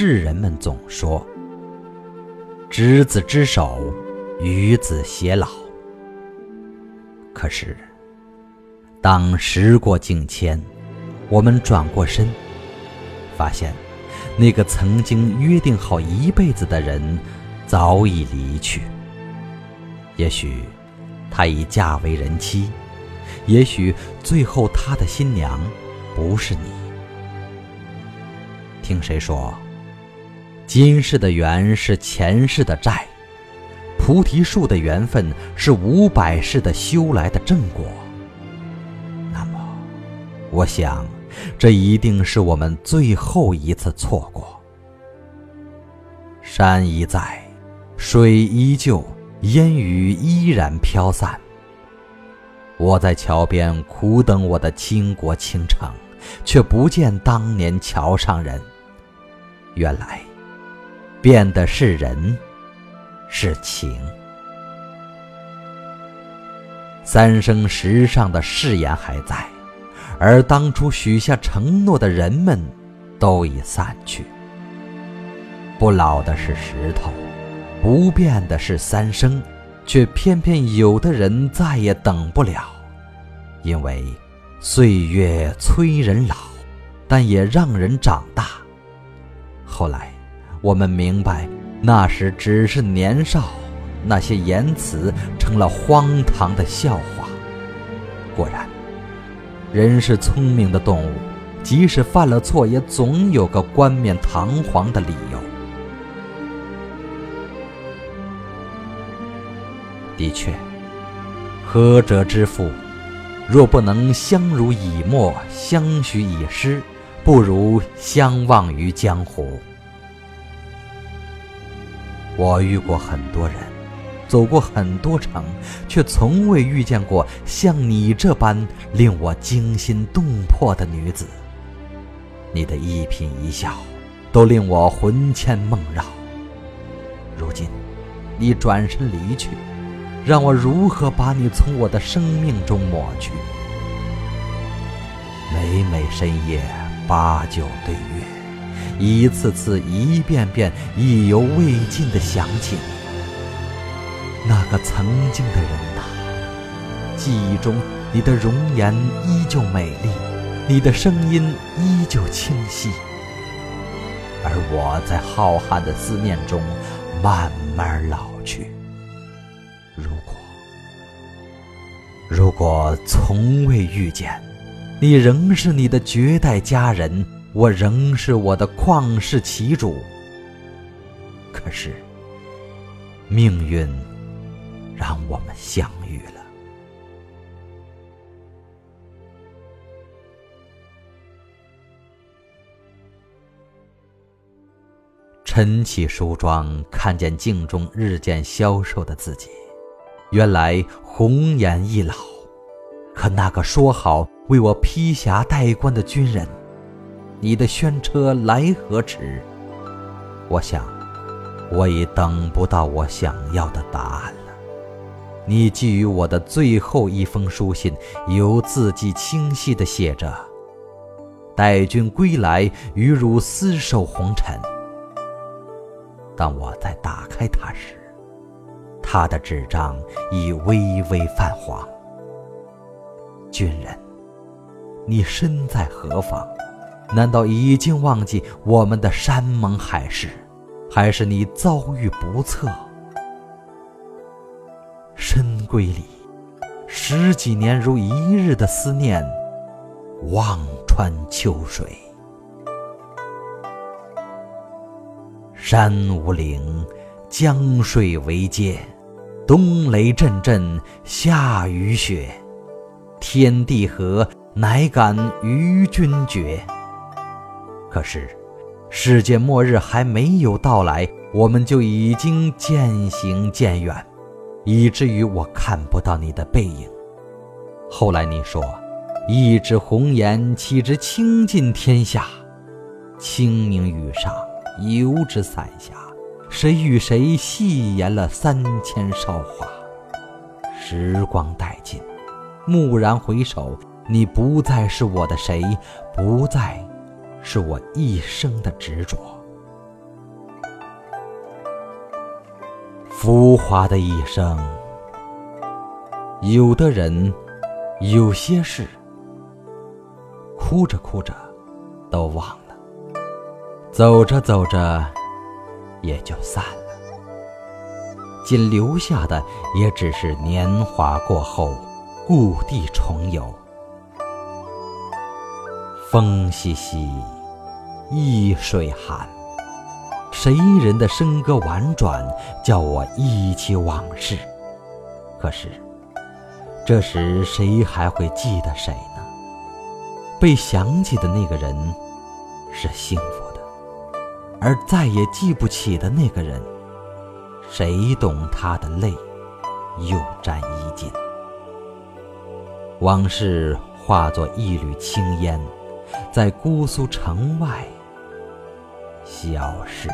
世人们总说：“执子之手，与子偕老。”可是，当时过境迁，我们转过身，发现那个曾经约定好一辈子的人早已离去。也许，她已嫁为人妻；也许，最后她的新娘不是你。听谁说，今世的缘是前世的债？菩提树的缘分是五百世的修来的正果。那么，我想，这一定是我们最后一次错过。山依在，水依旧，烟雨依然飘散。我在桥边苦等我的倾国倾城，却不见当年桥上人。原来，变的是人。是情。三生石上的誓言还在，而当初许下承诺的人们，都已散去。不老的是石头，不变的是三生，却偏偏有的人再也等不了，因为岁月催人老，但也让人长大。后来，我们明白。那时只是年少，那些言辞成了荒唐的笑话。果然，人是聪明的动物，即使犯了错，也总有个冠冕堂皇的理由。的确，合者之父，若不能相濡以沫、相许以诗，不如相忘于江湖。我遇过很多人，走过很多城，却从未遇见过像你这般令我惊心动魄的女子。你的一颦一笑，都令我魂牵梦绕。如今，你转身离去，让我如何把你从我的生命中抹去？每每深夜，把酒对月。一次次、一遍遍、意犹未尽地想起你，那个曾经的人呐。记忆中，你的容颜依旧美丽，你的声音依旧清晰，而我在浩瀚的思念中慢慢老去。如果，如果从未遇见，你仍是你的绝代佳人。我仍是我的旷世奇主，可是命运让我们相遇了。晨起梳妆，看见镜中日渐消瘦的自己，原来红颜易老。可那个说好为我披霞戴冠的军人。你的轩车来何迟？我想，我已等不到我想要的答案了。你寄予我的最后一封书信，有字迹清晰地写着：“待君归来，与汝厮守红尘。”当我在打开它时，他的纸张已微微泛黄。军人，你身在何方？难道已经忘记我们的山盟海誓，还是你遭遇不测？深闺里，十几年如一日的思念，望穿秋水。山无陵，江水为阶，冬雷阵阵，夏雨雪，天地合，乃敢与君绝。可是，世界末日还没有到来，我们就已经渐行渐远，以至于我看不到你的背影。后来你说，一纸红颜岂知倾尽天下？清明雨上，油纸伞下，谁与谁戏言了三千韶华？时光殆尽，蓦然回首，你不再是我的谁，不再。是我一生的执着。浮华的一生有的人有些事哭着哭着都忘了走着走着也就散了。仅留下的也只是年华过后故地重游。风淅淅，易水寒。谁人的笙歌婉转，叫我忆起往事。可是，这时谁还会记得谁呢？被想起的那个人是幸福的，而再也记不起的那个人，谁懂他的泪又沾衣襟？往事化作一缕青烟，在姑苏城外消失。